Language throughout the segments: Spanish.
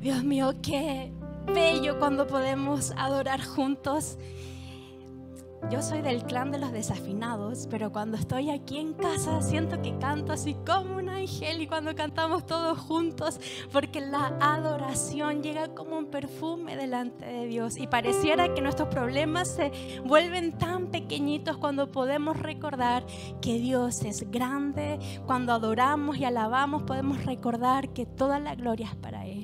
Dios mío, qué bello cuando podemos adorar juntos. Yo soy del clan de los desafinados, pero cuando estoy aquí en casa siento que canto así como un ángel y cuando cantamos todos juntos, porque la adoración llega como un perfume delante de Dios y pareciera que nuestros problemas se vuelven tan pequeñitos cuando podemos recordar que Dios es grande, cuando adoramos y alabamos podemos recordar que toda la gloria es para Él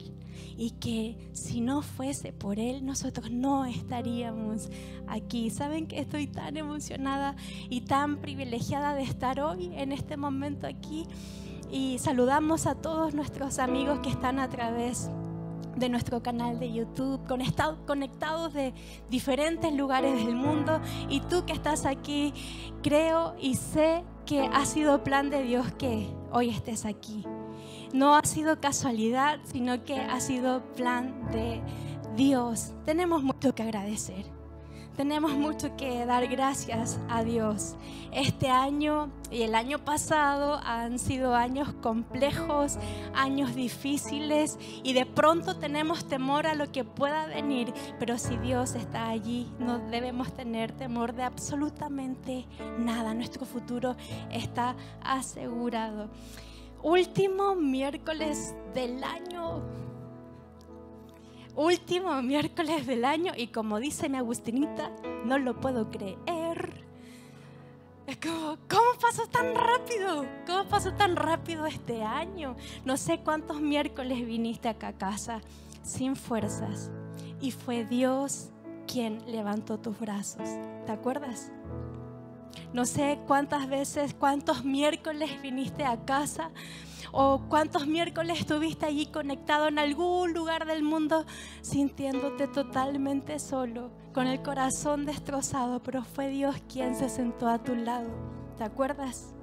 y que si no fuese por Él, nosotros no estaríamos aquí. Saben que estoy tan emocionada y tan privilegiada de estar hoy en este momento aquí y saludamos a todos nuestros amigos que están a través de nuestro canal de YouTube, conectados de diferentes lugares del mundo. Y tú que estás aquí, creo y sé que ha sido plan de Dios que hoy estés aquí no ha sido casualidad, sino que ha sido plan de Dios. Tenemos mucho que agradecer. Tenemos mucho que dar gracias a Dios. Este año y el año pasado han sido años complejos, años difíciles y de pronto tenemos temor a lo que pueda venir, pero si Dios está allí, no debemos tener temor de absolutamente nada. Nuestro futuro está asegurado último miércoles del año. Último miércoles del año y como dice mi Agustinita, no lo puedo creer. Es como, ¿cómo pasó tan rápido? ¿Cómo pasó tan rápido este año? No sé cuántos miércoles viniste acá a casa sin fuerzas y fue Dios quien levantó tus brazos. ¿Te acuerdas? No sé cuántas veces, cuántos miércoles viniste a casa o cuántos miércoles estuviste allí conectado en algún lugar del mundo sintiéndote totalmente solo, con el corazón destrozado, pero fue Dios quien se sentó a tu lado. ¿Te acuerdas?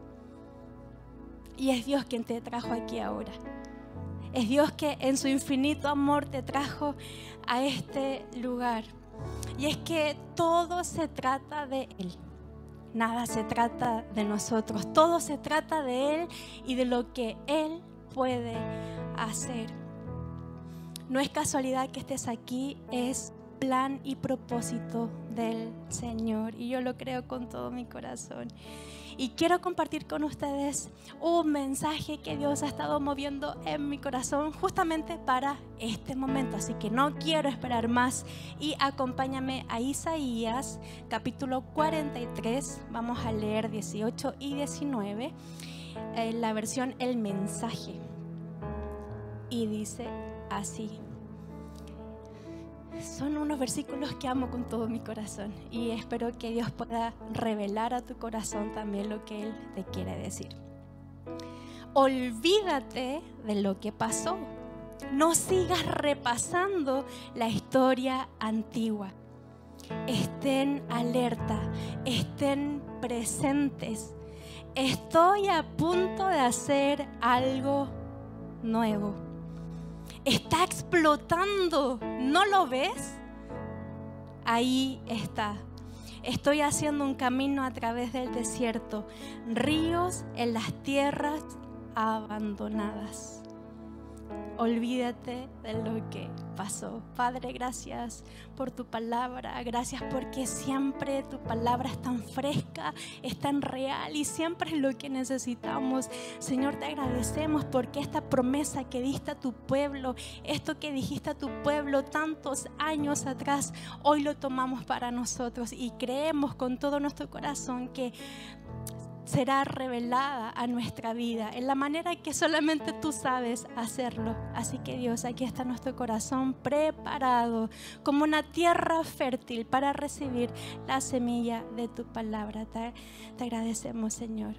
Y es Dios quien te trajo aquí ahora. Es Dios que en su infinito amor te trajo a este lugar. Y es que todo se trata de Él. Nada se trata de nosotros, todo se trata de Él y de lo que Él puede hacer. No es casualidad que estés aquí, es plan y propósito del Señor y yo lo creo con todo mi corazón. Y quiero compartir con ustedes un mensaje que Dios ha estado moviendo en mi corazón justamente para este momento. Así que no quiero esperar más y acompáñame a Isaías capítulo 43. Vamos a leer 18 y 19 en la versión El mensaje. Y dice así son unos versículos que amo con todo mi corazón y espero que Dios pueda revelar a tu corazón también lo que Él te quiere decir. Olvídate de lo que pasó. No sigas repasando la historia antigua. Estén alerta, estén presentes. Estoy a punto de hacer algo nuevo está explotando. ¿No lo ves? Ahí está. Estoy haciendo un camino a través del desierto, ríos en las tierras abandonadas olvídate de lo que pasó. Padre, gracias por tu palabra. Gracias porque siempre tu palabra es tan fresca, es tan real y siempre es lo que necesitamos. Señor, te agradecemos porque esta promesa que diste a tu pueblo, esto que dijiste a tu pueblo tantos años atrás, hoy lo tomamos para nosotros y creemos con todo nuestro corazón que será revelada a nuestra vida en la manera que solamente tú sabes hacerlo. Así que Dios, aquí está nuestro corazón preparado como una tierra fértil para recibir la semilla de tu palabra. Te, te agradecemos, Señor.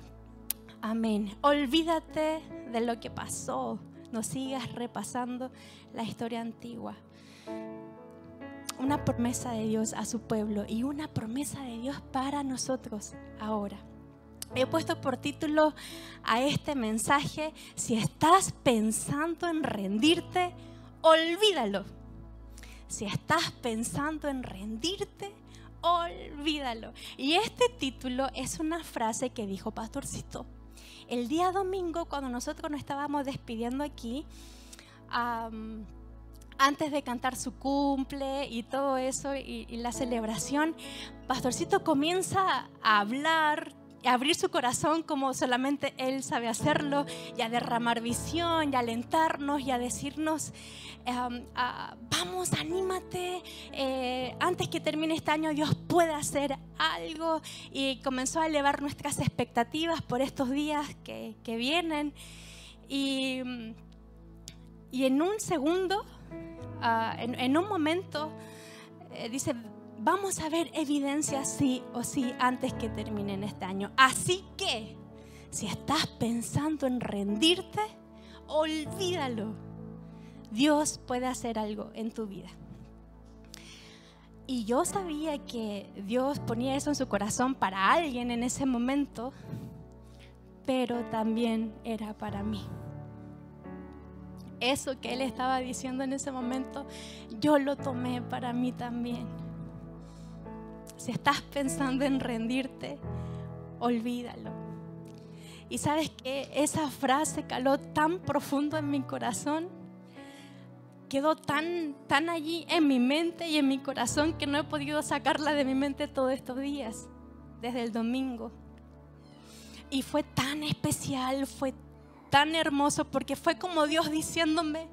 Amén. Olvídate de lo que pasó. No sigas repasando la historia antigua una promesa de Dios a su pueblo y una promesa de Dios para nosotros ahora. He puesto por título a este mensaje, si estás pensando en rendirte, olvídalo. Si estás pensando en rendirte, olvídalo. Y este título es una frase que dijo Pastorcito. El día domingo, cuando nosotros nos estábamos despidiendo aquí, antes de cantar su cumple y todo eso y, la celebración, Pastorcito comienza a hablar, abrir su corazón como solamente Él sabe hacerlo, y a derramar visión, y a alentarnos, y a decirnos, em, ah, vamos, anímate, eh, antes que termine este año Dios puede hacer algo, y comenzó a elevar nuestras expectativas por estos días que, vienen. Y, y, en un segundo, en, en, un momento, eh, dice, vamos a ver evidencia sí o sí antes que termine este año. Así que, si estás pensando en rendirte, olvídalo. Dios puede hacer algo en tu vida. Y yo sabía que Dios ponía eso en su corazón para alguien en ese momento, pero también era para mí. Eso que Él estaba diciendo en ese momento, yo lo tomé para mí también si estás pensando en rendirte, olvídalo. Y sabes que esa frase caló tan profundo en mi corazón, quedó tan, tan allí en mi mente y en mi corazón que no he podido sacarla de mi mente todos estos días, desde el domingo. Y fue tan especial, fue tan hermoso, porque fue como Dios diciéndome,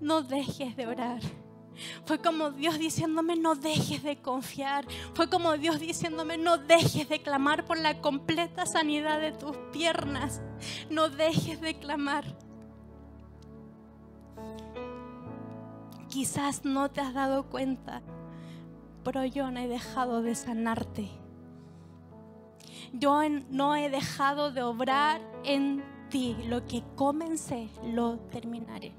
no dejes de orar fue como Dios diciéndome, no dejes de confiar. Fue como Dios diciéndome, no dejes de clamar por la completa sanidad de tus piernas. No dejes de clamar. Quizás no te has dado cuenta, pero yo no he dejado de sanarte. Yo no he dejado de obrar en ti. Lo que comencé, lo terminaré.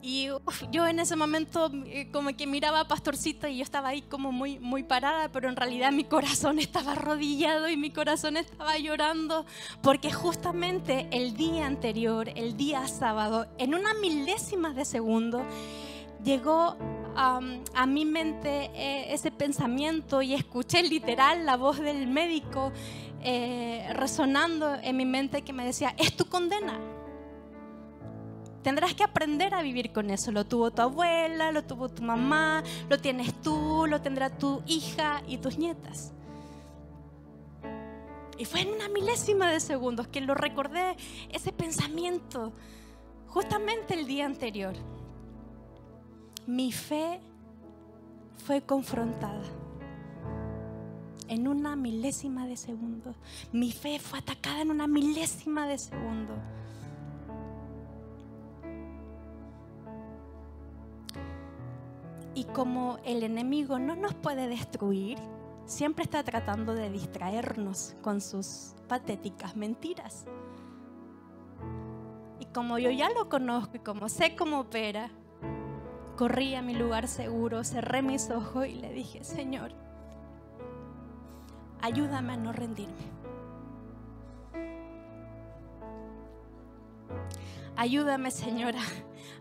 Y yo en ese momento eh, como que miraba a Pastorcito y yo estaba ahí como muy, muy parada, pero en realidad mi corazón estaba arrodillado y mi corazón estaba llorando porque justamente el día anterior, el día sábado, en una milésima de segundo, llegó a mi mente eh, ese pensamiento y escuché literal la voz del médico eh, resonando en mi mente que me decía, es tu condena Tendrás que aprender a vivir con eso. Lo tuvo tu abuela, lo tuvo tu mamá, lo tienes tú, lo tendrá tu hija y tus nietas. Y fue en una milésima de segundos que lo recordé, ese pensamiento, justamente el día anterior. Mi fe fue confrontada en una milésima de segundo. Mi fe fue atacada en una milésima de segundo. Y como el enemigo no nos puede destruir, siempre está tratando de distraernos con sus patéticas mentiras. Y como yo ya lo conozco y como sé cómo opera, corrí a mi lugar seguro, cerré mis ojos y le dije, Señor, ayúdame a no rendirme. Ayúdame, Señora,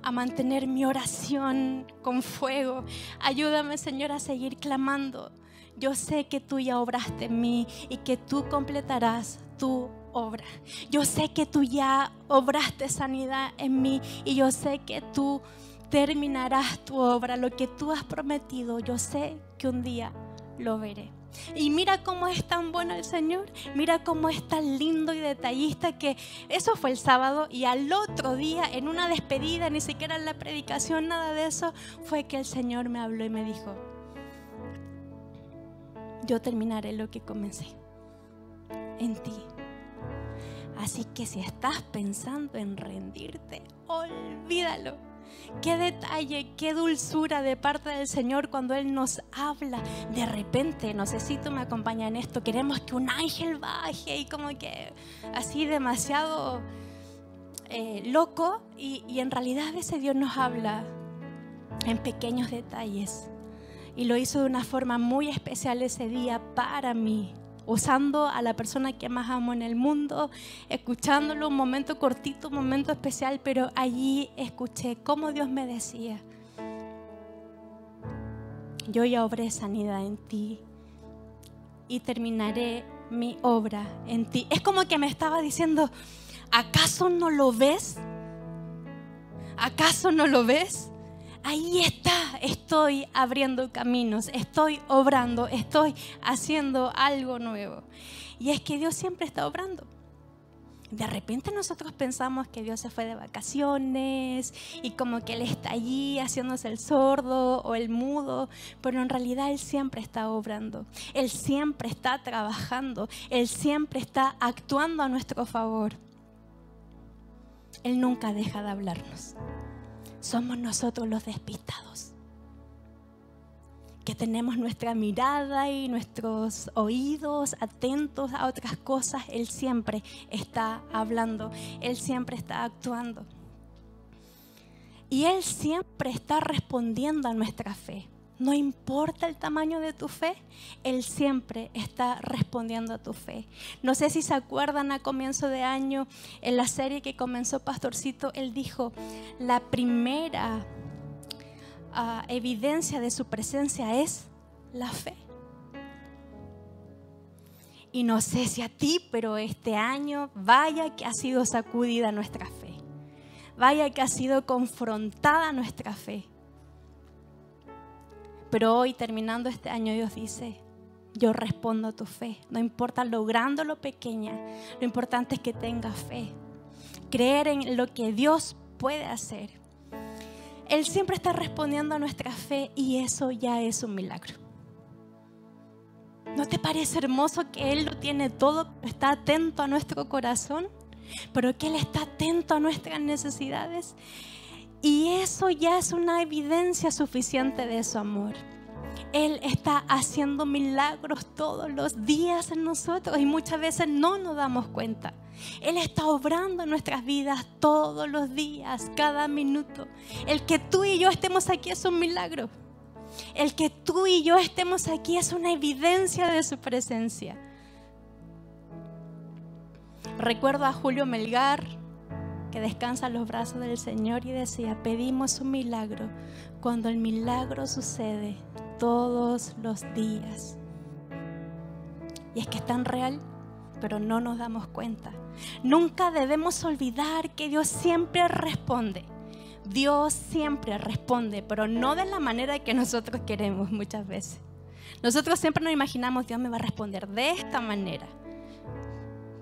a mantener mi oración con fuego. Ayúdame, Señor, a seguir clamando. Yo sé que tú ya obraste en mí y que tú completarás tu obra. Yo sé que tú ya obraste sanidad en mí y yo sé que tú terminarás tu obra, lo que tú has prometido. Yo sé que un día lo veré. Y mira cómo es tan bueno el Señor, mira cómo es tan lindo y detallista que eso fue el sábado y al otro día en una despedida, ni siquiera en la predicación, nada de eso, fue que el Señor me habló y me dijo, yo terminaré lo que comencé en ti. Así que si estás pensando en rendirte, olvídalo Qué detalle, qué dulzura de parte del Señor cuando Él nos habla. De repente, no sé si tú me acompañas en esto, queremos que un ángel baje y como que así demasiado eh, loco. Y, y en realidad ese Dios nos habla en pequeños detalles. Y lo hizo de una forma muy especial ese día para mí usando a la persona que más amo en el mundo, escuchándolo un momento cortito, un momento especial, pero allí escuché cómo Dios me decía, yo ya obré sanidad en ti y terminaré mi obra en ti. Es como que me estaba diciendo, ¿acaso no lo ves? ¿Acaso no lo ves? Ahí está, estoy abriendo caminos, estoy obrando, estoy haciendo algo nuevo. Y es que Dios siempre está obrando. De repente nosotros pensamos que Dios se fue de vacaciones y como que Él está allí haciéndose el sordo o el mudo, pero en realidad Él siempre está obrando, Él siempre está trabajando, Él siempre está actuando a nuestro favor. Él nunca deja de hablarnos. Somos nosotros los despistados que tenemos nuestra mirada y nuestros oídos atentos a otras cosas, Él siempre está hablando, Él siempre está actuando. Y Él siempre está respondiendo a nuestra fe. No importa el tamaño de tu fe, Él siempre está respondiendo a tu fe. No sé si se acuerdan a comienzo de año, en la serie que comenzó Pastorcito, Él dijo, la primera evidencia de su presencia es la fe. Y no sé si a ti, pero este año vaya que ha sido sacudida nuestra fe. Vaya que ha sido confrontada nuestra fe. Pero hoy, terminando este año, Dios dice, yo respondo a tu fe. No importa lo grande o lo pequeña, lo importante es que tengas fe. Creer en lo que Dios puede hacer. Él siempre está respondiendo a nuestra fe y eso ya es un milagro. ¿No te parece hermoso que Él lo tiene todo, está atento a nuestro corazón, pero que Él está atento a nuestras necesidades? Y eso ya es una evidencia suficiente de su amor. Él está haciendo milagros todos los días en nosotros y muchas veces no nos damos cuenta. Él está obrando en nuestras vidas todos los días, cada minuto. El que tú y yo estemos aquí es un milagro. El que tú y yo estemos aquí es una evidencia de su presencia. Recuerdo a Julio Melgar, que descansa en los brazos del Señor y decía, pedimos un milagro cuando el milagro sucede todos los días. Y es que es tan real, pero no nos damos cuenta. Nunca debemos olvidar que Dios siempre responde. Dios siempre responde, pero no de la manera que nosotros queremos muchas veces. Nosotros siempre nos imaginamos, Dios me va a responder de esta manera.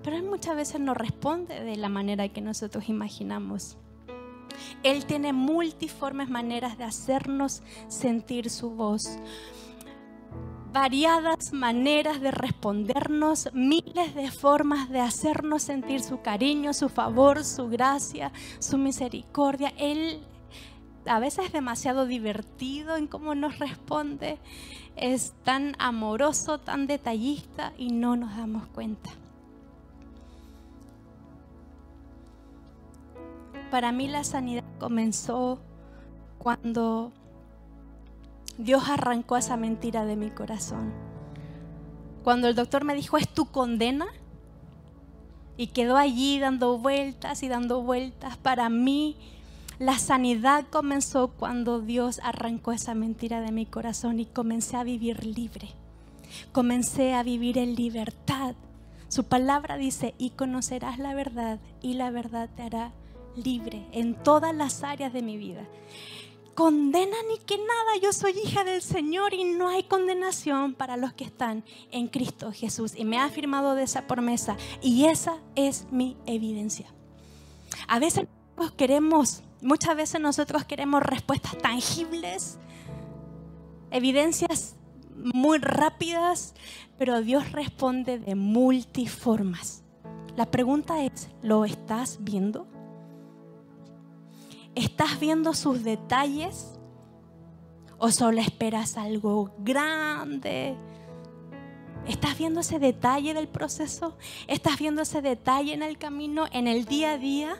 Pero Él muchas veces no responde de la manera que nosotros imaginamos. Él tiene multiformes maneras de hacernos sentir su voz variadas maneras de respondernos, miles de formas de hacernos sentir su cariño, su favor, su gracia, su misericordia. Él a veces es demasiado divertido en cómo nos responde, es tan amoroso, tan detallista y no nos damos cuenta. Para mí la sanidad comenzó cuando Dios arrancó esa mentira de mi corazón. Cuando el doctor me dijo, es tu condena, y quedó allí dando vueltas y dando vueltas, para mí la sanidad comenzó cuando Dios arrancó esa mentira de mi corazón y comencé a vivir libre. Comencé a vivir en libertad. Su palabra dice, y conocerás la verdad y la verdad te hará libre en todas las áreas de mi vida condena ni que nada. Yo soy hija del Señor y no hay condenación para los que están en Cristo Jesús. Y me ha afirmado de esa promesa. Y esa es mi evidencia. A veces queremos, muchas veces nosotros queremos respuestas tangibles, evidencias muy rápidas, pero Dios responde de multiformas. La pregunta es, ¿lo estás viendo? ¿Estás viendo sus detalles? ¿O solo esperas algo grande? ¿Estás viendo ese detalle del proceso? ¿Estás viendo ese detalle en el camino, en el día a día?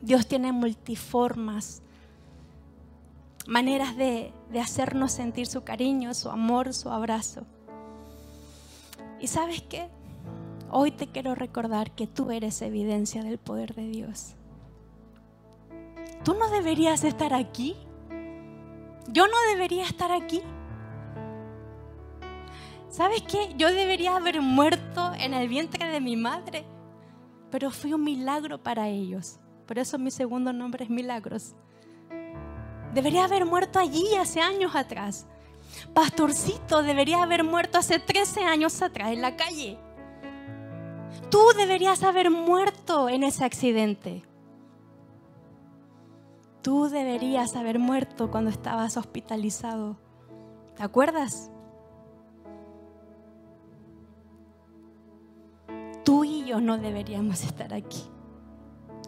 Dios tiene multiformas, maneras de, hacernos sentir su cariño, su amor, su abrazo. ¿Y sabes qué? Hoy te quiero recordar que tú eres evidencia del poder de Dios tú no deberías estar aquí. Yo no debería estar aquí. ¿Sabes qué? Yo debería haber muerto en el vientre de mi madre, pero fui un milagro para ellos. Por eso mi segundo nombre es Milagros. Debería haber muerto allí hace años atrás. Pastorcito debería haber muerto hace 13 años atrás en la calle. Tú deberías haber muerto en ese accidente. Tú deberías haber muerto cuando estabas hospitalizado. ¿Te acuerdas? Tú y yo no deberíamos estar aquí.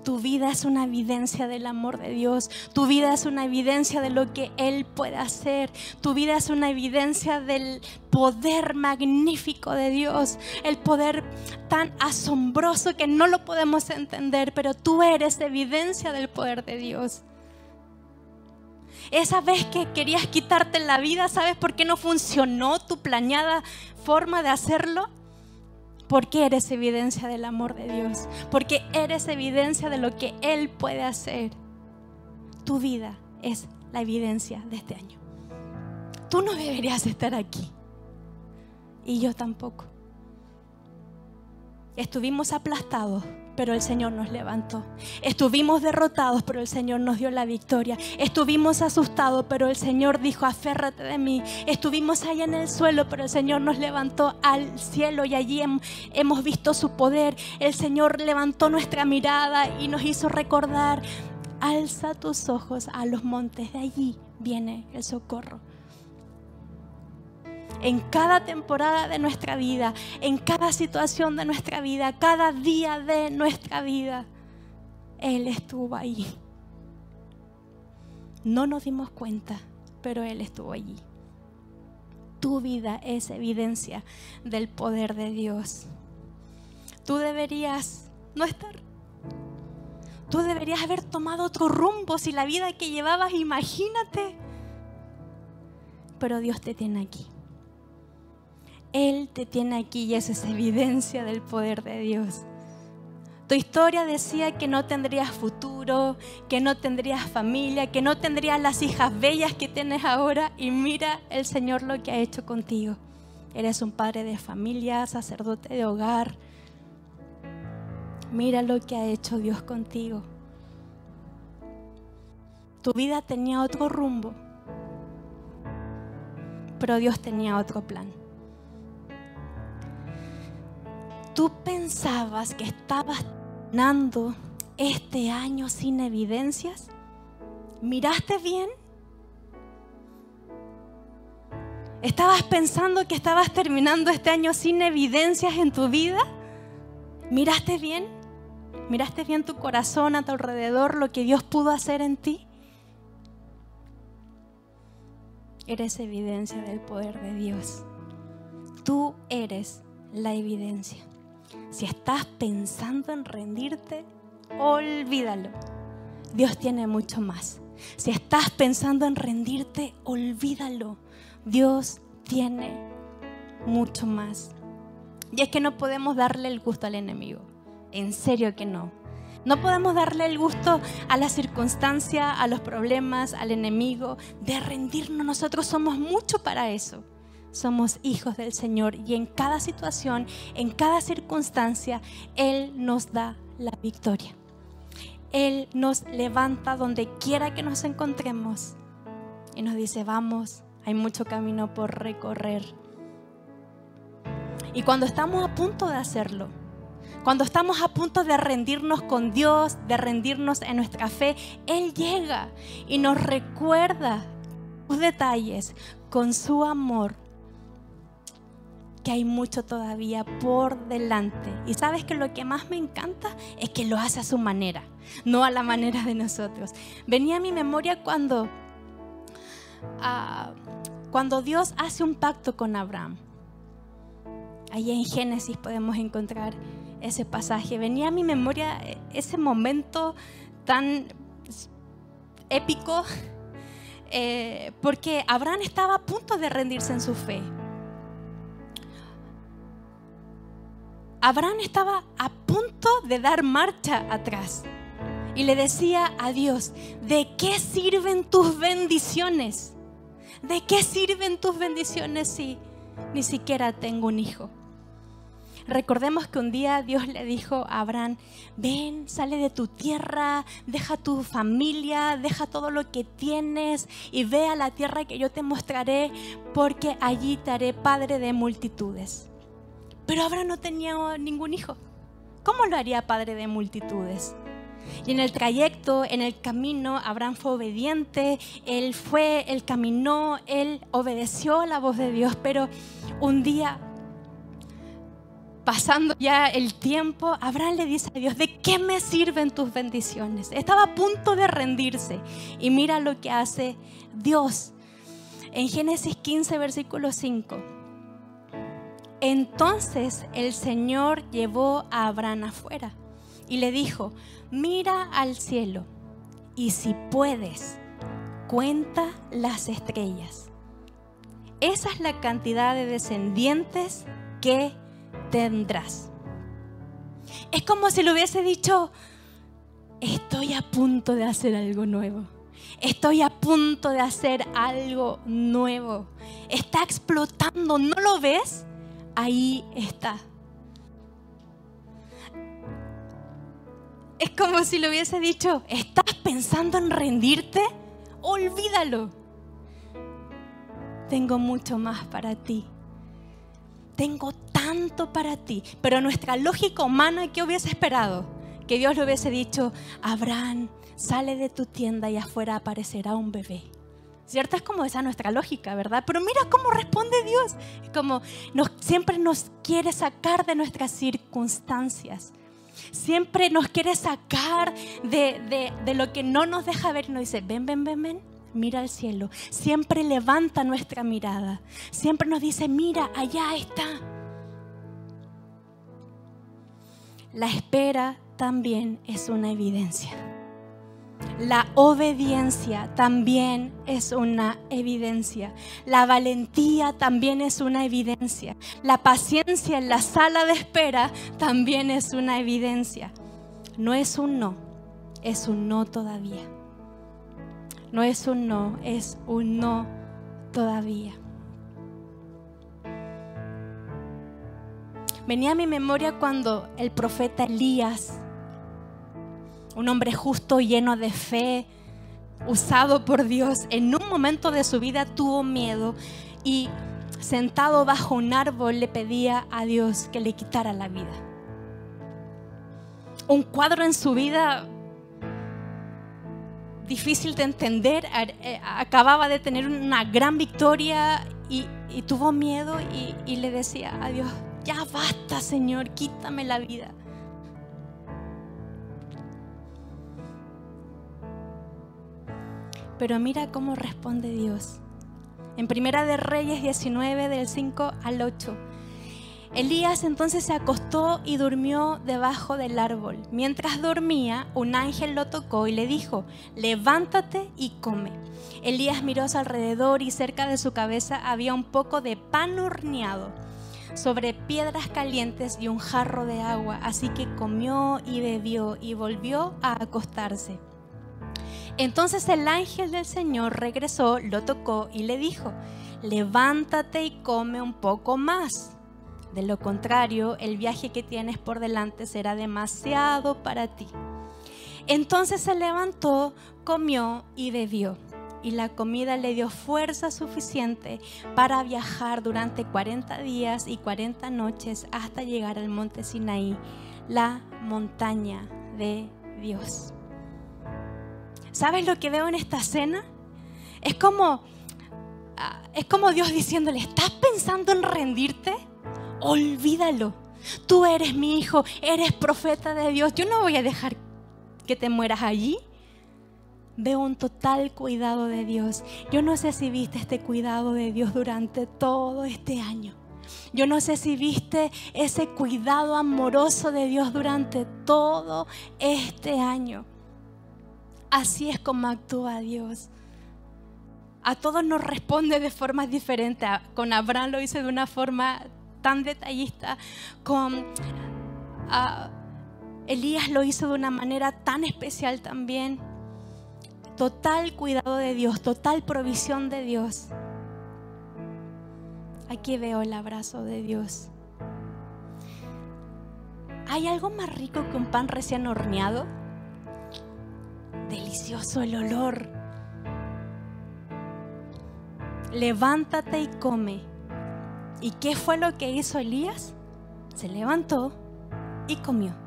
Tu vida es una evidencia del amor de Dios. Tu vida es una evidencia de lo que Él puede hacer. Tu vida es una evidencia del poder magnífico de Dios. El poder tan asombroso que no lo podemos entender, pero tú eres evidencia del poder de Dios. Esa vez que querías quitarte la vida, ¿sabes por qué no funcionó tu planeada forma de hacerlo? Porque eres evidencia del amor de Dios. Porque eres evidencia de lo que Él puede hacer. Tu vida es la evidencia de este año. Tú no deberías estar aquí. Y yo tampoco. Estuvimos aplastados pero el Señor nos levantó. Estuvimos derrotados, pero el Señor nos dio la victoria. Estuvimos asustados, pero el Señor dijo, aférrate de mí. Estuvimos ahí en el suelo, pero el Señor nos levantó al cielo y allí hemos visto su poder. El Señor levantó nuestra mirada y nos hizo recordar, alza tus ojos a los montes, de allí viene el socorro en cada temporada de nuestra vida, en cada situación de nuestra vida, cada día de nuestra vida. Él estuvo ahí. No nos dimos cuenta, pero Él estuvo allí. Tu vida es evidencia del poder de Dios. Tú deberías no estar. Tú deberías haber tomado otro rumbo si la vida que llevabas, imagínate. Pero Dios te tiene aquí. Él te tiene aquí y esa es evidencia del poder de Dios. Tu historia decía que no tendrías futuro, que no tendrías familia, que no tendrías las hijas bellas que tienes ahora y mira el Señor lo que ha hecho contigo. Eres un padre de familia, sacerdote de hogar. Mira lo que ha hecho Dios contigo. Tu vida tenía otro rumbo, pero Dios tenía otro plan. Tú pensabas que estabas ganando este año sin evidencias? ¿Miraste bien? ¿Estabas pensando que estabas terminando este año sin evidencias en tu vida? ¿Miraste bien? ¿Miraste bien tu corazón a tu alrededor, lo que Dios pudo hacer en ti? Eres evidencia del poder de Dios. Tú eres la evidencia. Si estás pensando en rendirte, olvídalo. Dios tiene mucho más. Si estás pensando en rendirte, olvídalo. Dios tiene mucho más. Y es que no podemos darle el gusto al enemigo. En serio que no. No podemos darle el gusto a la circunstancia, a los problemas, al enemigo, de rendirnos. Nosotros somos mucho para eso somos hijos del Señor y en cada situación, en cada circunstancia, Él nos da la victoria. Él nos levanta donde quiera que nos encontremos y nos dice, vamos, hay mucho camino por recorrer. Y cuando estamos a punto de hacerlo, cuando estamos a punto de rendirnos con Dios, de rendirnos en nuestra fe, Él llega y nos recuerda sus detalles con su amor que hay mucho todavía por delante. Y sabes que lo que más me encanta es que lo hace a su manera, no a la manera de nosotros. Venía a mi memoria cuando, ah, cuando Dios hace un pacto con Abraham. Ahí en Génesis podemos encontrar ese pasaje. Venía a mi memoria ese momento tan épico, eh, porque Abraham estaba a punto de rendirse en su fe. Abraham estaba a punto de dar marcha atrás y le decía a Dios, ¿de qué sirven tus bendiciones? ¿De qué sirven tus bendiciones si ni siquiera tengo un hijo? Recordemos que un día Dios le dijo a Abraham, ven, sale de tu tierra, deja tu familia, deja todo lo que tienes y ve a la tierra que yo te mostraré, porque allí te haré padre de multitudes. Pero Abraham no tenía ningún hijo. ¿Cómo lo haría padre de multitudes? Y en el trayecto, en el camino, Abraham fue obediente, él fue, él caminó, él obedeció la voz de Dios, pero un día pasando ya el tiempo, Abraham le dice a Dios, ¿de qué me sirven tus bendiciones? Estaba a punto de rendirse. Y mira lo que hace Dios. En Génesis 15, versículo 5. Entonces el Señor llevó a Abraham afuera y le dijo, mira al cielo y si puedes, cuenta las estrellas. Esa es la cantidad de descendientes que tendrás. Es como si le hubiese dicho, estoy a punto de hacer algo nuevo. Estoy a punto de hacer algo nuevo. Está explotando, ¿no lo ves? Ahí está. Es como si le hubiese dicho, ¿estás pensando en rendirte? Olvídalo. Tengo mucho más para ti tengo tanto para ti. Pero nuestra lógica humana, ¿qué hubiese esperado? Que Dios le hubiese dicho, Abraham, sale de tu tienda y afuera aparecerá un bebé. ¿Cierto? Es como esa nuestra lógica, ¿verdad? Pero mira cómo responde Dios. Como siempre nos quiere sacar de nuestras circunstancias. Siempre nos quiere sacar de, de, de lo que no nos deja ver. Nos dice, ven, ven, ven, ven mira al cielo, siempre levanta nuestra mirada, siempre nos dice, mira, allá está. La espera también es una evidencia. La obediencia también es una evidencia. La valentía también es una evidencia. La paciencia en la sala de espera también es una evidencia. No es un no, es un no todavía. No es un no, es un no todavía. Venía a mi memoria cuando el profeta Elías, un hombre justo, lleno de fe, usado por Dios, en un momento de su vida tuvo miedo y sentado bajo un árbol le pedía a Dios que le quitara la vida. Un cuadro en su vida difícil de entender, eh, acababa de tener una gran victoria y, tuvo miedo y, y le decía a Dios, ya basta Señor, quítame la vida. Pero mira cómo responde Dios. En Primera de Reyes 19, del 5 al 8. Elías entonces se acostó y durmió debajo del árbol. Mientras dormía, un ángel lo tocó y le dijo, levántate y come. Elías miró a su alrededor y cerca de su cabeza había un poco de pan horneado sobre piedras calientes y un jarro de agua. Así que comió y bebió y volvió a acostarse. Entonces el ángel del Señor regresó, lo tocó y le dijo, levántate y come un poco más de lo contrario, el viaje que tienes por delante será demasiado para ti. Entonces se levantó, comió y bebió. Y la comida le dio fuerza suficiente para viajar durante 40 días y 40 noches hasta llegar al monte Sinaí, la montaña de Dios. ¿Sabes lo que veo en esta cena? Es como, ah, es como Dios diciéndole, ¿estás pensando en rendirte? olvídalo. Tú eres mi hijo, eres profeta de Dios. Yo no voy a dejar que te mueras allí. Veo un total cuidado de Dios. Yo no sé si viste este cuidado de Dios durante todo este año. Yo no sé si viste ese cuidado amoroso de Dios durante todo este año. Así es como actúa Dios. A todos nos responde de formas diferentes. Con Abraham lo hice de una forma tan detallista, con Elías lo hizo de una manera tan especial también. Total cuidado de Dios, total provisión de Dios. Aquí veo el abrazo de Dios. ¿Hay algo más rico que un pan recién horneado? Delicioso el olor. Levántate y come. ¿Y qué fue lo que hizo Elías? Se levantó y comió.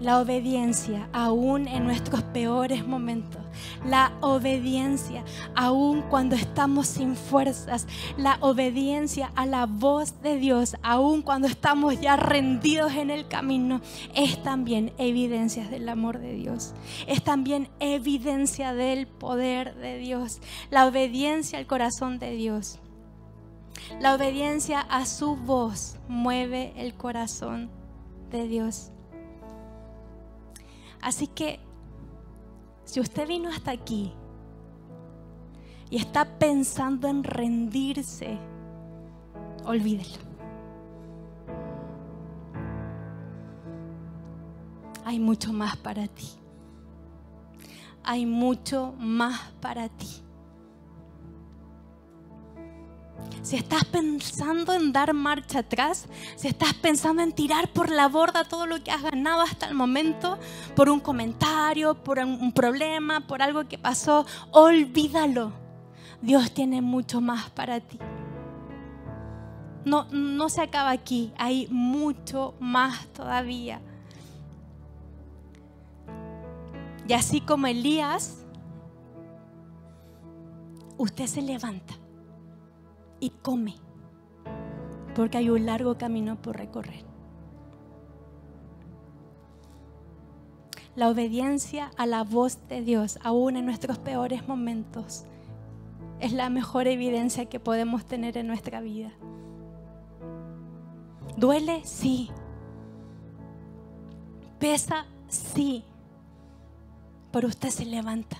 La obediencia aún en nuestros peores momentos. La obediencia aún cuando estamos sin fuerzas. La obediencia a la voz de Dios aún cuando estamos ya rendidos en el camino. Es también evidencia del amor de Dios. Es también evidencia del poder de Dios. La obediencia al corazón de Dios. La obediencia a su voz mueve el corazón de Dios. Así que si usted vino hasta aquí y está pensando en rendirse, olvídelo. Hay mucho más para ti. Hay mucho más para ti. Si estás pensando en dar marcha atrás, si estás pensando en tirar por la borda todo lo que has ganado hasta el momento, por un comentario, por un problema, por algo que pasó, olvídalo. Dios tiene mucho más para ti. No, no se acaba aquí, hay mucho más todavía. Y así como Elías, usted se levanta y come, porque hay un largo camino por recorrer. La obediencia a la voz de Dios, aún en nuestros peores momentos, es la mejor evidencia que podemos tener en nuestra vida. ¿Duele? Sí. ¿Pesa? Sí. Pero usted se levanta.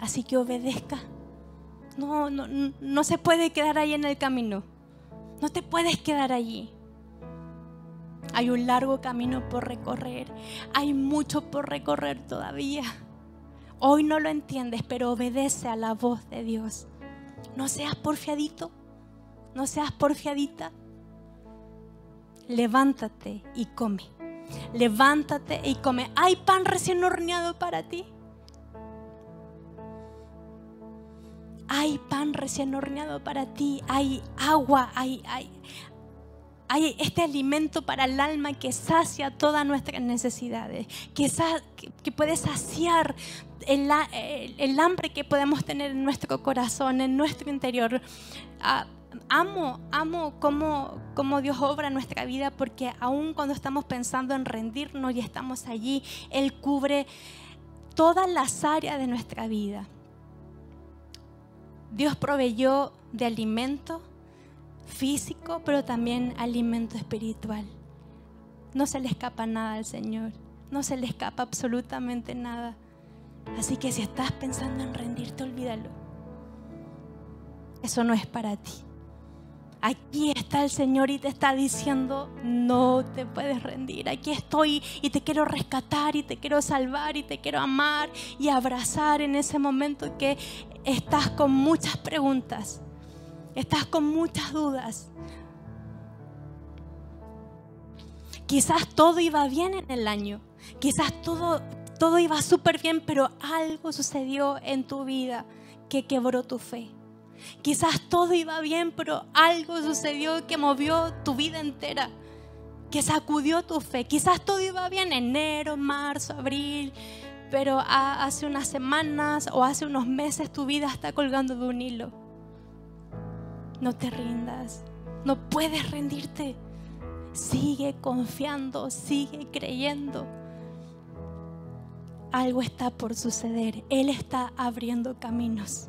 Así que obedezca no, no, no se puede quedar ahí en el camino. No te puedes quedar allí. Hay un largo camino por recorrer. Hay mucho por recorrer todavía. Hoy no lo entiendes, pero obedece a la voz de Dios. No seas porfiadito. No seas porfiadita. Levántate y come. Levántate y come. Hay pan recién horneado para ti. Hay pan recién horneado para ti, hay agua, hay, hay, hay este alimento para el alma que sacia todas nuestras necesidades, que, que puede saciar el, el, hambre que podemos tener en nuestro corazón, en nuestro interior. Ah, amo, amo cómo, cómo, Dios obra nuestra vida porque aun cuando estamos pensando en rendirnos y estamos allí, Él cubre todas las áreas de nuestra vida. Dios proveyó de alimento físico, pero también alimento espiritual. No se le escapa nada al Señor, no se le escapa absolutamente nada. Así que si estás pensando en rendirte, olvídalo. Eso no es para ti. Aquí está el Señor y te está diciendo, no te puedes rendir. Aquí estoy y te quiero rescatar y te quiero salvar y te quiero amar y abrazar en ese momento que estás con muchas preguntas, estás con muchas dudas. Quizás todo iba bien en el año, quizás todo, todo iba súper bien, pero algo sucedió en tu vida que quebró tu fe. Quizás todo iba bien, pero algo sucedió que movió tu vida entera, que sacudió tu fe. Quizás todo iba bien enero, marzo, abril, pero hace unas semanas o hace unos meses tu vida está colgando de un hilo. No te rindas, no puedes rendirte. Sigue confiando, sigue creyendo. Algo está por suceder. Él está abriendo caminos.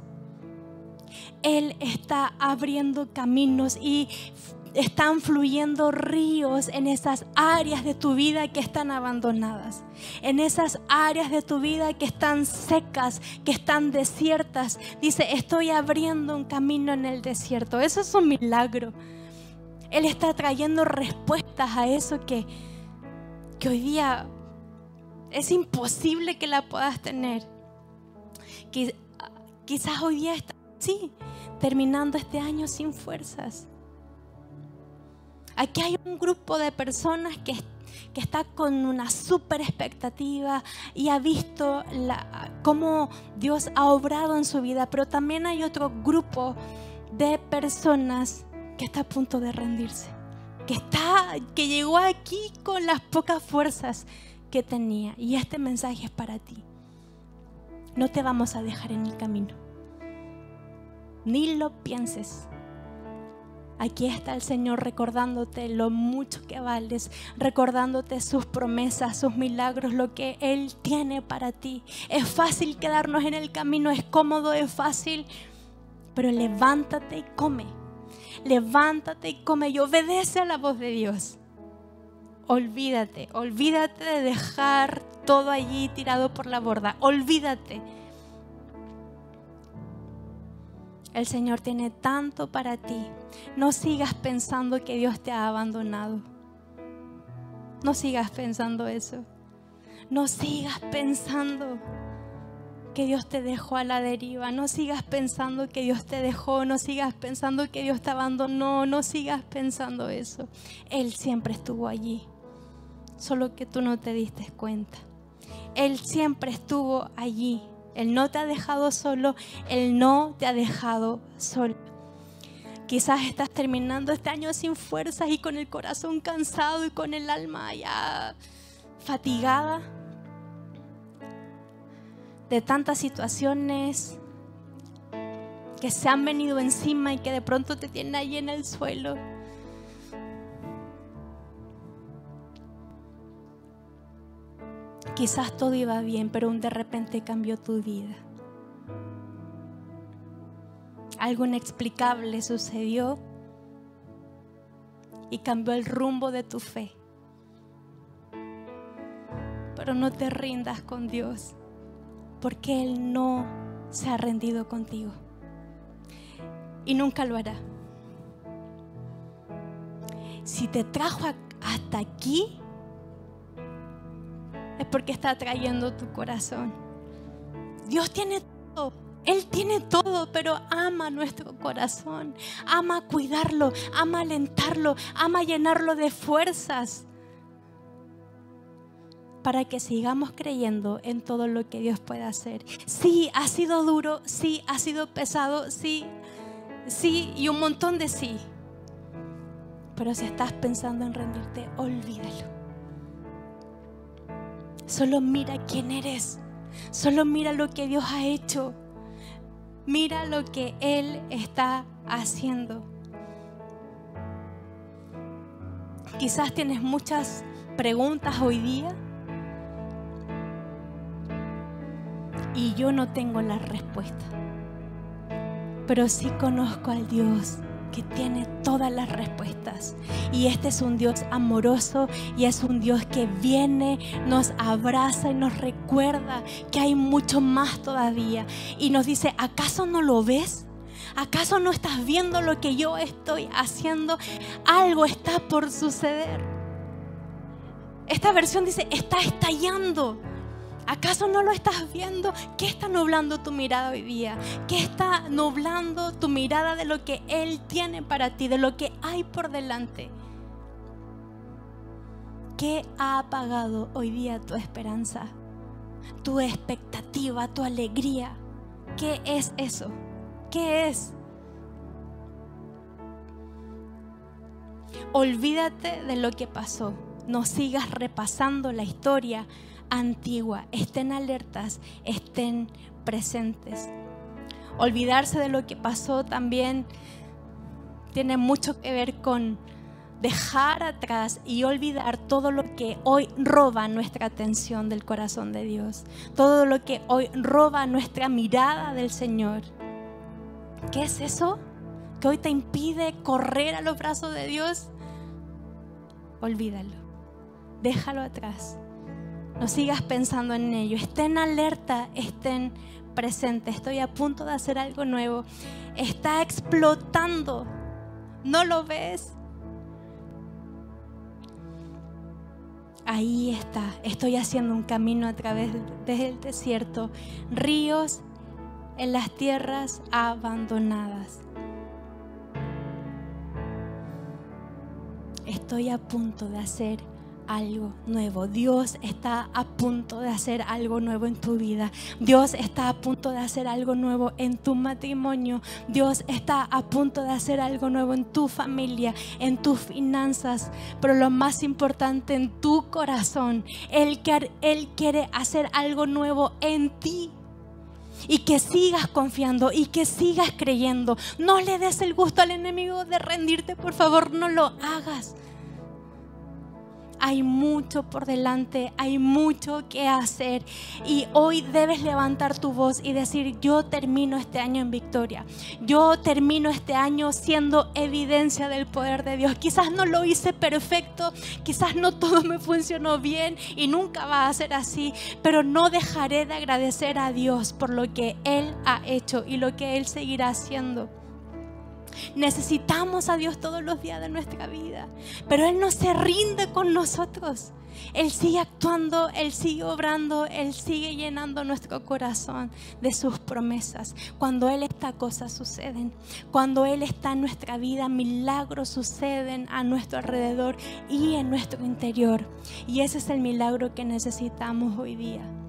Él está abriendo caminos y están fluyendo ríos en esas áreas de tu vida que están abandonadas, en esas áreas de tu vida que están secas, que están desiertas. Dice, estoy abriendo un camino en el desierto. Eso es un milagro. Él está trayendo respuestas a eso que, que hoy día es imposible que la puedas tener. Quizás hoy día Sí, terminando este año sin fuerzas. Aquí hay un grupo de personas que, que está con una súper expectativa y ha visto cómo Dios ha obrado en su vida, pero también hay otro grupo de personas que está a punto de rendirse, que está, que llegó aquí con las pocas fuerzas que tenía. Y este mensaje es para ti. No te vamos a dejar en el camino. Ni lo pienses. Aquí está el Señor recordándote lo mucho que vales, recordándote sus promesas, sus milagros, lo que Él tiene para ti. Es fácil quedarnos en el camino, es cómodo, es fácil, pero levántate y come. Levántate y come y obedece a la voz de Dios. Olvídate, olvídate de dejar todo allí tirado por la borda. Olvídate. El Señor tiene tanto para ti. No sigas pensando que Dios te ha abandonado. No sigas pensando eso. No sigas pensando que Dios te dejó a la deriva. No sigas pensando que Dios te dejó. No sigas pensando que Dios te abandonó. No sigas pensando eso. Él siempre estuvo allí. Solo que tú no te diste cuenta. Él siempre estuvo allí él no te ha dejado solo, Él no te ha dejado solo. Quizás estás terminando este año sin fuerzas y con el corazón cansado y con el alma ya fatigada de tantas situaciones que se han venido encima y que de pronto te tienen ahí en el suelo. Quizás todo iba bien, pero de repente cambió tu vida. Algo inexplicable sucedió y cambió el rumbo de tu fe. Pero no te rindas con Dios, porque Él no se ha rendido contigo. Y nunca lo hará. Si te trajo hasta aquí, es porque está trayendo tu corazón. Dios tiene todo. Él tiene todo, pero ama nuestro corazón, ama cuidarlo, ama alentarlo, ama llenarlo de fuerzas para que sigamos creyendo en todo lo que Dios puede hacer. Sí, ha sido duro, sí, ha sido pesado, sí, sí, y un montón de sí. Pero si estás pensando en rendirte, olvídalo. Solo mira quién eres. Solo mira lo que Dios ha hecho. Mira lo que Él está haciendo. Quizás tienes muchas preguntas hoy día y yo no tengo la respuesta. Pero sí conozco al Dios que tiene todas las respuestas. Y este es un Dios amoroso y es un Dios que viene, nos abraza y nos recuerda que hay mucho más todavía. Y nos dice, ¿acaso no lo ves? ¿Acaso no estás viendo lo que yo estoy haciendo? Algo está por suceder. Esta versión dice, está estallando. ¿Acaso no lo estás viendo? ¿Qué está nublando tu mirada hoy día? ¿Qué está nublando tu mirada de lo que Él tiene para ti, de lo que hay por delante? ¿Qué ha apagado hoy día tu esperanza, tu expectativa, tu alegría? ¿Qué es eso? ¿Qué es? Olvídate de lo que pasó. No sigas repasando la historia antigua. Estén alertas, estén presentes. Olvidarse de lo que pasó también tiene mucho que ver con dejar atrás y olvidar todo lo que hoy roba nuestra atención del corazón de Dios, todo lo que hoy roba nuestra mirada del Señor. ¿Qué es eso? Que hoy te impide correr a los brazos de Dios. Olvídalo, déjalo atrás no sigas pensando en ello. Estén alerta, estén presentes. Estoy a punto de hacer algo nuevo. Está explotando. ¿No lo ves? Ahí está. Estoy haciendo un camino a través del desierto. Ríos en las tierras abandonadas. estoy a punto de hacer algo nuevo. Dios está a punto de hacer algo nuevo en tu vida. Dios está a punto de hacer algo nuevo en tu matrimonio. Dios está a punto de hacer algo nuevo en tu familia, en tus finanzas. Pero lo más importante, en tu corazón. Él, él quiere hacer algo nuevo en ti y que sigas confiando y que sigas creyendo. No le des el gusto al enemigo de rendirte, por favor, no lo hagas hay mucho por delante, hay mucho que hacer. Y hoy debes levantar tu voz y decir, yo termino este año en victoria. Yo termino este año siendo evidencia del poder de Dios. Quizás no lo hice perfecto, quizás no todo me funcionó bien y nunca va a ser así, pero no dejaré de agradecer a Dios por lo que Él ha hecho y lo que Él seguirá haciendo. Necesitamos a Dios todos los días de nuestra vida, pero Él no se rinde con nosotros. Él sigue actuando, Él sigue obrando, Él sigue llenando nuestro corazón de sus promesas. Cuando Él está, cosas suceden. Cuando Él está en nuestra vida, milagros suceden a nuestro alrededor y en nuestro interior. Y ese es el milagro que necesitamos hoy día.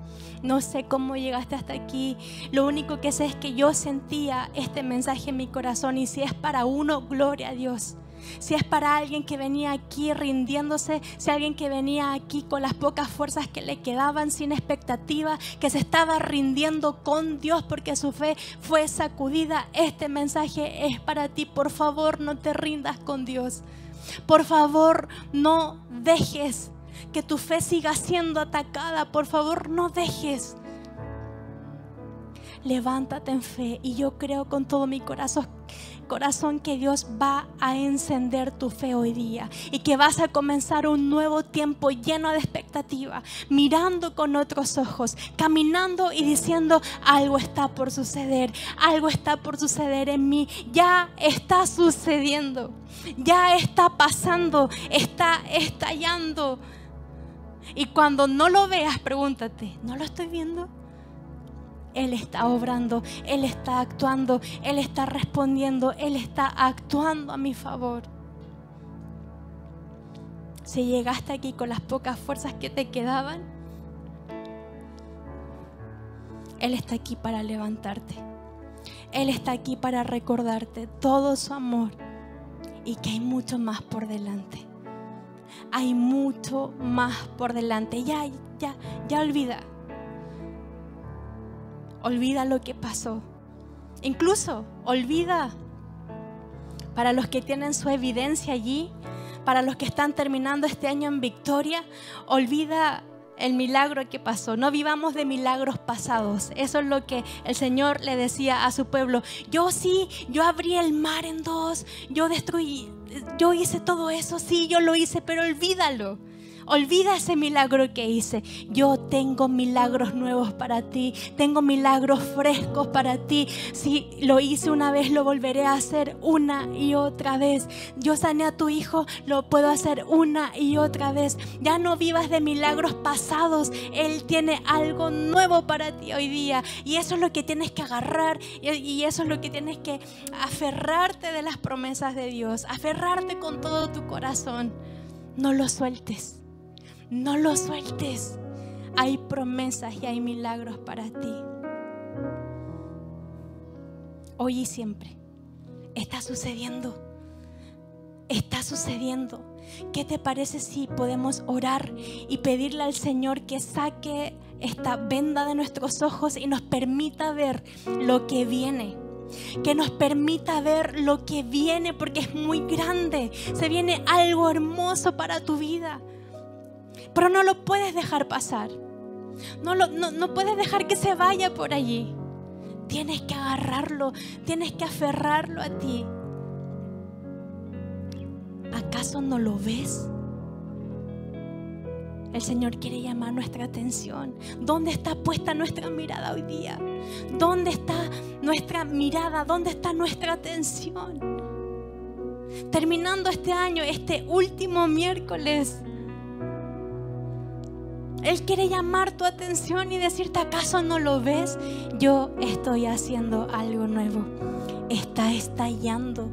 No sé cómo llegaste hasta aquí. Lo único que sé es que yo sentía este mensaje en mi corazón y si es para uno, gloria a Dios. Si es para alguien que venía aquí rindiéndose, si alguien que venía aquí con las pocas fuerzas que le quedaban, sin expectativa, que se estaba rindiendo con Dios porque su fe fue sacudida, este mensaje es para ti. Por favor, no te rindas con Dios. Por favor, no dejes que tu fe siga siendo atacada. Por favor, no dejes. Levántate en fe y yo creo con todo mi corazón que Dios va a encender tu fe hoy día y que vas a comenzar un nuevo tiempo lleno de expectativa, mirando con otros ojos, caminando y diciendo, algo está por suceder, algo está por suceder en mí, ya está sucediendo, ya está pasando, está estallando. Y cuando no lo veas, pregúntate, ¿no lo estoy viendo? Él está obrando, Él está actuando, Él está respondiendo, Él está actuando a mi favor. Si llegaste aquí con las pocas fuerzas que te quedaban, Él está aquí para levantarte. Él está aquí para recordarte todo su amor y que hay mucho más por delante hay mucho más por delante. Ya, ya, ya olvida. Olvida lo que pasó. Incluso olvida para los que tienen su evidencia allí, para los que están terminando este año en victoria, olvida el milagro que pasó. No vivamos de milagros pasados. Eso es lo que el Señor le decía a su pueblo. Yo sí, yo abrí el mar en dos, yo destruí, yo hice todo eso, sí, yo lo hice, pero olvídalo. Olvida ese milagro que hice. Yo tengo milagros nuevos para ti. Tengo milagros frescos para ti. Si lo hice una vez, lo volveré a hacer una y otra vez. Yo sané a tu hijo, lo puedo hacer una y otra vez. Ya no vivas de milagros pasados. Él tiene algo nuevo para ti hoy día. Y eso es lo que tienes que agarrar. Y eso es lo que tienes que aferrarte de las promesas de Dios. Aferrarte con todo tu corazón. No lo sueltes. No lo sueltes. Hay promesas y hay milagros para ti. Hoy y siempre. Está sucediendo. Está sucediendo. ¿Qué te parece si podemos orar y pedirle al Señor que saque esta venda de nuestros ojos y nos permita ver lo que viene? que nos permita ver lo que viene porque es muy grande. Se viene algo hermoso para tu vida. Pero no lo puedes dejar pasar. No, no, puedes dejar que se vaya por allí. Tienes que agarrarlo, tienes que aferrarlo a ti. ¿Acaso no lo ves? El Señor quiere llamar nuestra atención. ¿Dónde está puesta nuestra mirada hoy día? ¿Dónde está nuestra mirada? ¿Dónde está nuestra atención? Terminando este año, este último miércoles, él quiere llamar tu atención y decirte, ¿acaso no lo ves? Yo estoy haciendo algo nuevo. Está estallando,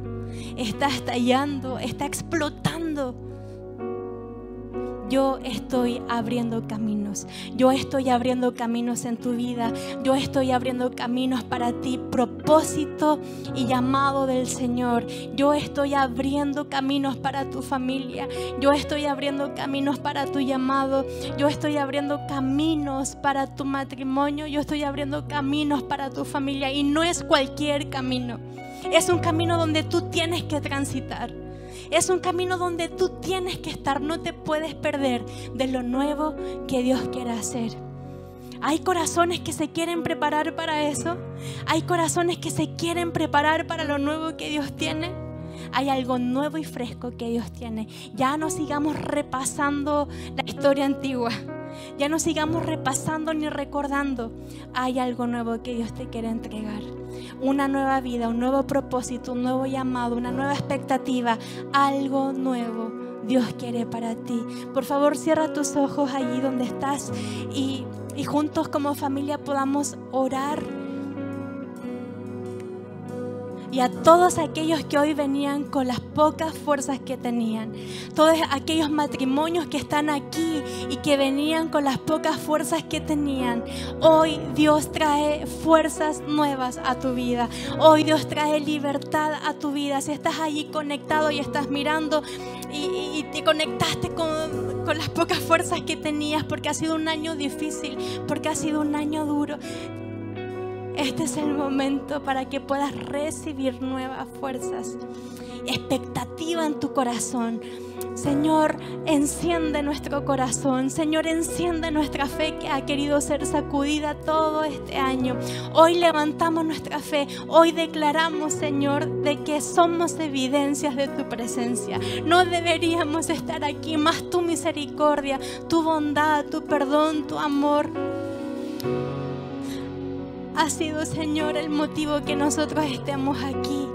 está estallando, está explotando. Yo estoy abriendo caminos. Yo estoy abriendo caminos en tu vida. Yo estoy abriendo caminos para ti. Propósito y llamado del Señor. Yo estoy abriendo caminos para tu familia. Yo estoy abriendo caminos para tu llamado. Yo estoy abriendo caminos para tu matrimonio. Yo estoy abriendo caminos para tu familia. Y no es cualquier camino. Es un camino donde tú tienes que transitar. Es un camino donde tú tienes que estar, no te puedes perder de lo nuevo que Dios quiere hacer. Hay corazones que se quieren preparar para eso. Hay corazones que se quieren preparar para lo nuevo que Dios tiene. Hay algo nuevo y fresco que Dios tiene. Ya no sigamos repasando la historia antigua. Ya no sigamos repasando ni recordando. Hay algo nuevo que Dios te quiere entregar. Una nueva vida, un nuevo propósito, un nuevo llamado, una nueva expectativa. Algo nuevo Dios quiere para ti. Por favor, cierra tus ojos allí donde estás y, y juntos como familia podamos orar y a todos aquellos que hoy venían con las pocas fuerzas que tenían, todos aquellos matrimonios que están aquí y que venían con las pocas fuerzas que tenían. Hoy Dios trae fuerzas nuevas a tu vida. Hoy Dios trae libertad a tu vida. Si estás allí conectado y estás mirando y, te conectaste con, las pocas fuerzas que tenías porque ha sido un año difícil, porque ha sido un año duro este es el momento para que puedas recibir nuevas fuerzas, expectativa en tu corazón. Señor, enciende nuestro corazón. Señor, enciende nuestra fe que ha querido ser sacudida todo este año. Hoy levantamos nuestra fe. Hoy declaramos, Señor, de que somos evidencias de tu presencia. No deberíamos estar aquí, más tu misericordia, tu bondad, tu perdón, tu amor ha sido, Señor, el motivo que nosotros estemos aquí.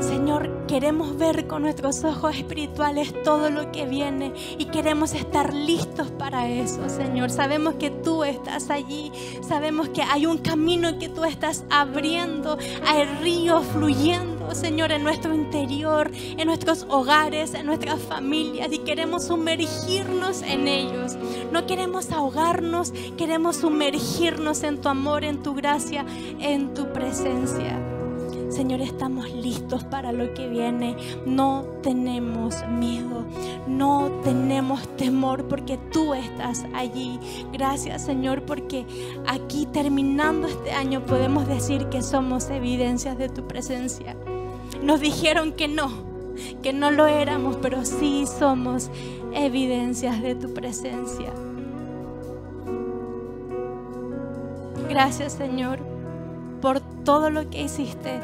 Señor, queremos ver con nuestros ojos espirituales todo lo que viene y queremos estar listos para eso, Señor. Sabemos que tú estás allí, sabemos que hay un camino que tú estás abriendo, hay ríos fluyendo Señor, en nuestro interior, en nuestros hogares, en nuestras familias y queremos sumergirnos en ellos. No queremos ahogarnos, queremos sumergirnos en tu amor, en tu gracia, en tu presencia. Señor, estamos listos para lo que viene. No tenemos miedo, no tenemos temor porque tú estás allí. Gracias, Señor, porque aquí terminando este año podemos decir que somos evidencias de tu presencia. Nos dijeron que no, que no lo éramos, pero sí somos evidencias de tu presencia. Gracias Señor por todo lo que hiciste,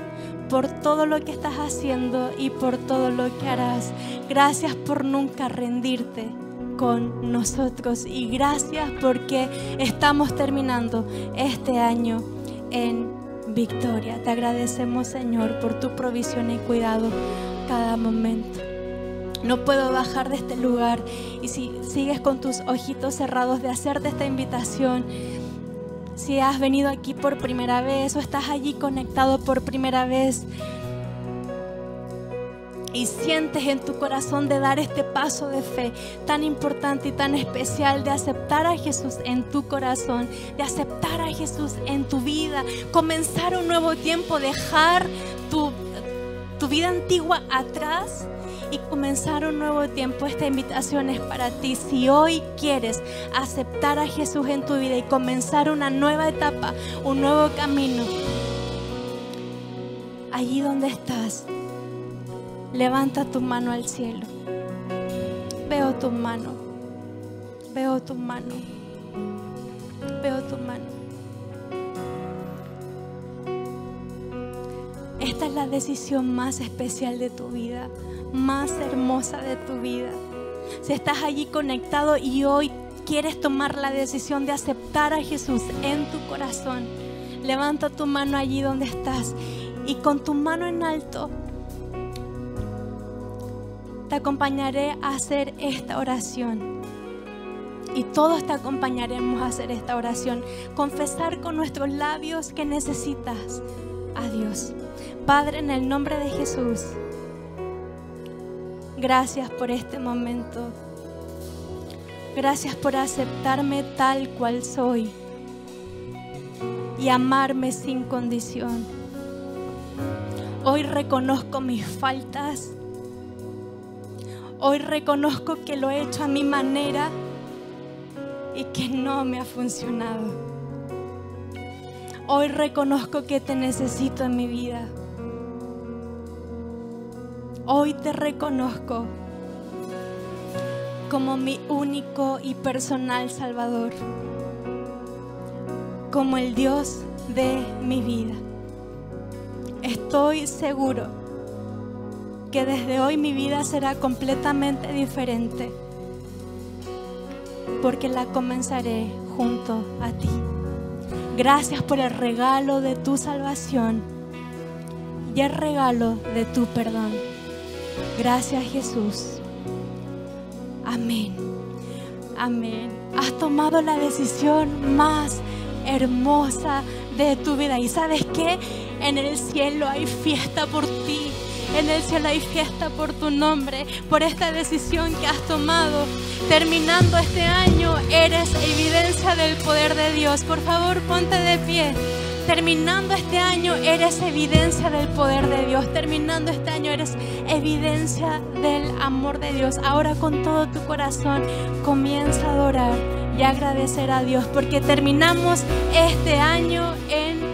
por todo lo que estás haciendo y por todo lo que harás. Gracias por nunca rendirte con nosotros y gracias porque estamos terminando este año en victoria. Te agradecemos, Señor, por tu provisión y cuidado cada momento. No puedo bajar de este lugar y si sigues con tus ojitos cerrados de hacerte esta invitación, si has venido aquí por primera vez o estás allí conectado por primera vez, y sientes en tu corazón de dar este paso de fe tan importante y tan especial, de aceptar a Jesús en tu corazón, de aceptar a Jesús en tu vida, comenzar un nuevo tiempo, dejar tu, tu vida antigua atrás y comenzar un nuevo tiempo. Esta invitación es para ti. Si hoy quieres aceptar a Jesús en tu vida y comenzar una nueva etapa, un nuevo camino, allí donde estás, Levanta tu mano al cielo. Veo tu mano. Veo tu mano. Veo tu mano. Esta es la decisión más especial de tu vida, más hermosa de tu vida. Si estás allí conectado y hoy quieres tomar la decisión de aceptar a Jesús en tu corazón, levanta tu mano allí donde estás y con tu mano en alto te acompañaré a hacer esta oración. Y todos te acompañaremos a hacer esta oración. Confesar con nuestros labios que necesitas a Dios. Padre, en el nombre de Jesús, gracias por este momento. Gracias por aceptarme tal cual soy y amarme sin condición. Hoy reconozco mis faltas. Hoy reconozco que lo he hecho a mi manera y que no me ha funcionado. Hoy reconozco que te necesito en mi vida. Hoy te reconozco como mi único y personal Salvador, como el Dios de mi vida. Estoy seguro que desde hoy mi vida será completamente diferente, porque la comenzaré junto a ti. Gracias por el regalo de tu salvación y el regalo de tu perdón. Gracias Jesús. Amén. Amén. Has tomado la decisión más hermosa de tu vida. ¿Y sabes qué? En el cielo hay fiesta por ti. En el cielo hay fiesta por tu nombre, por esta decisión que has tomado. Terminando este año, eres evidencia del poder de Dios. Por favor, ponte de pie. Terminando este año eres evidencia del poder de Dios. Terminando este año eres evidencia del amor de Dios. Ahora con todo tu corazón comienza a adorar y agradecer a Dios porque terminamos este año en